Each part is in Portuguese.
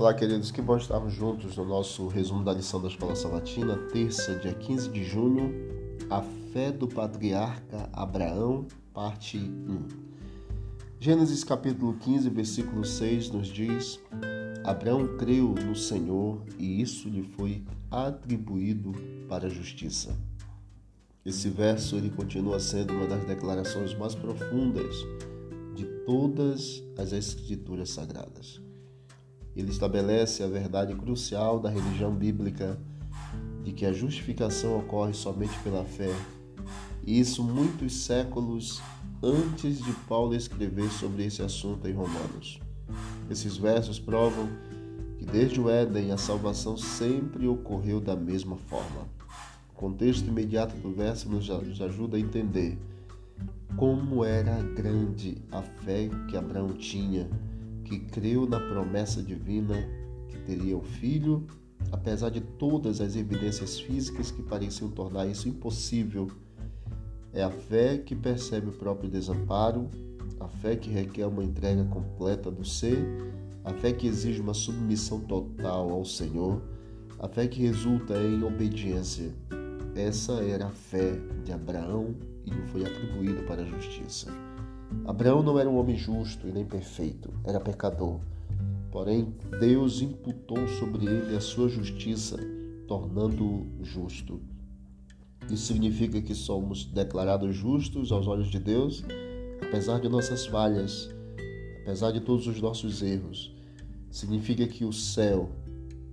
Olá, queridos, que bom estarmos juntos no nosso resumo da lição da Escola Sabatina, terça, dia 15 de junho, a fé do patriarca Abraão, parte 1. Gênesis capítulo 15, versículo 6 nos diz: Abraão creu no Senhor e isso lhe foi atribuído para a justiça. Esse verso ele continua sendo uma das declarações mais profundas de todas as escrituras sagradas. Ele estabelece a verdade crucial da religião bíblica de que a justificação ocorre somente pela fé, e isso muitos séculos antes de Paulo escrever sobre esse assunto em Romanos. Esses versos provam que desde o Éden a salvação sempre ocorreu da mesma forma. O contexto imediato do verso nos ajuda a entender como era grande a fé que Abraão tinha que creu na promessa divina que teria o filho, apesar de todas as evidências físicas que pareciam tornar isso impossível. É a fé que percebe o próprio desamparo, a fé que requer uma entrega completa do ser, a fé que exige uma submissão total ao Senhor, a fé que resulta em obediência. Essa era a fé de Abraão e lhe foi atribuída para a justiça. Abraão não era um homem justo e nem perfeito, era pecador. Porém, Deus imputou sobre ele a sua justiça, tornando-o justo. Isso significa que somos declarados justos aos olhos de Deus, apesar de nossas falhas, apesar de todos os nossos erros. Significa que o céu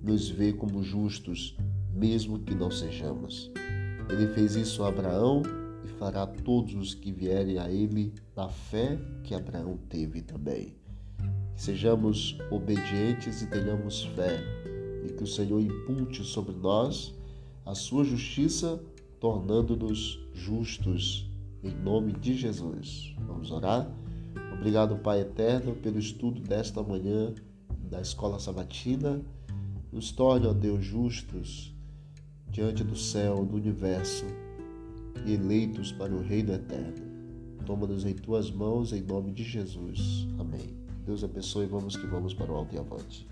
nos vê como justos, mesmo que não sejamos. Ele fez isso a Abraão e fará todos os que vierem a ele na fé que Abraão teve também. Que sejamos obedientes e tenhamos fé, e que o Senhor impute sobre nós a sua justiça, tornando-nos justos, em nome de Jesus. Vamos orar? Obrigado, Pai eterno, pelo estudo desta manhã da Escola Sabatina. Nos torne, ó Deus, justos diante do céu, do universo e eleitos para o reino eterno. Toma-nos em tuas mãos, em nome de Jesus. Amém. Deus abençoe. Vamos que vamos para o alto e avante.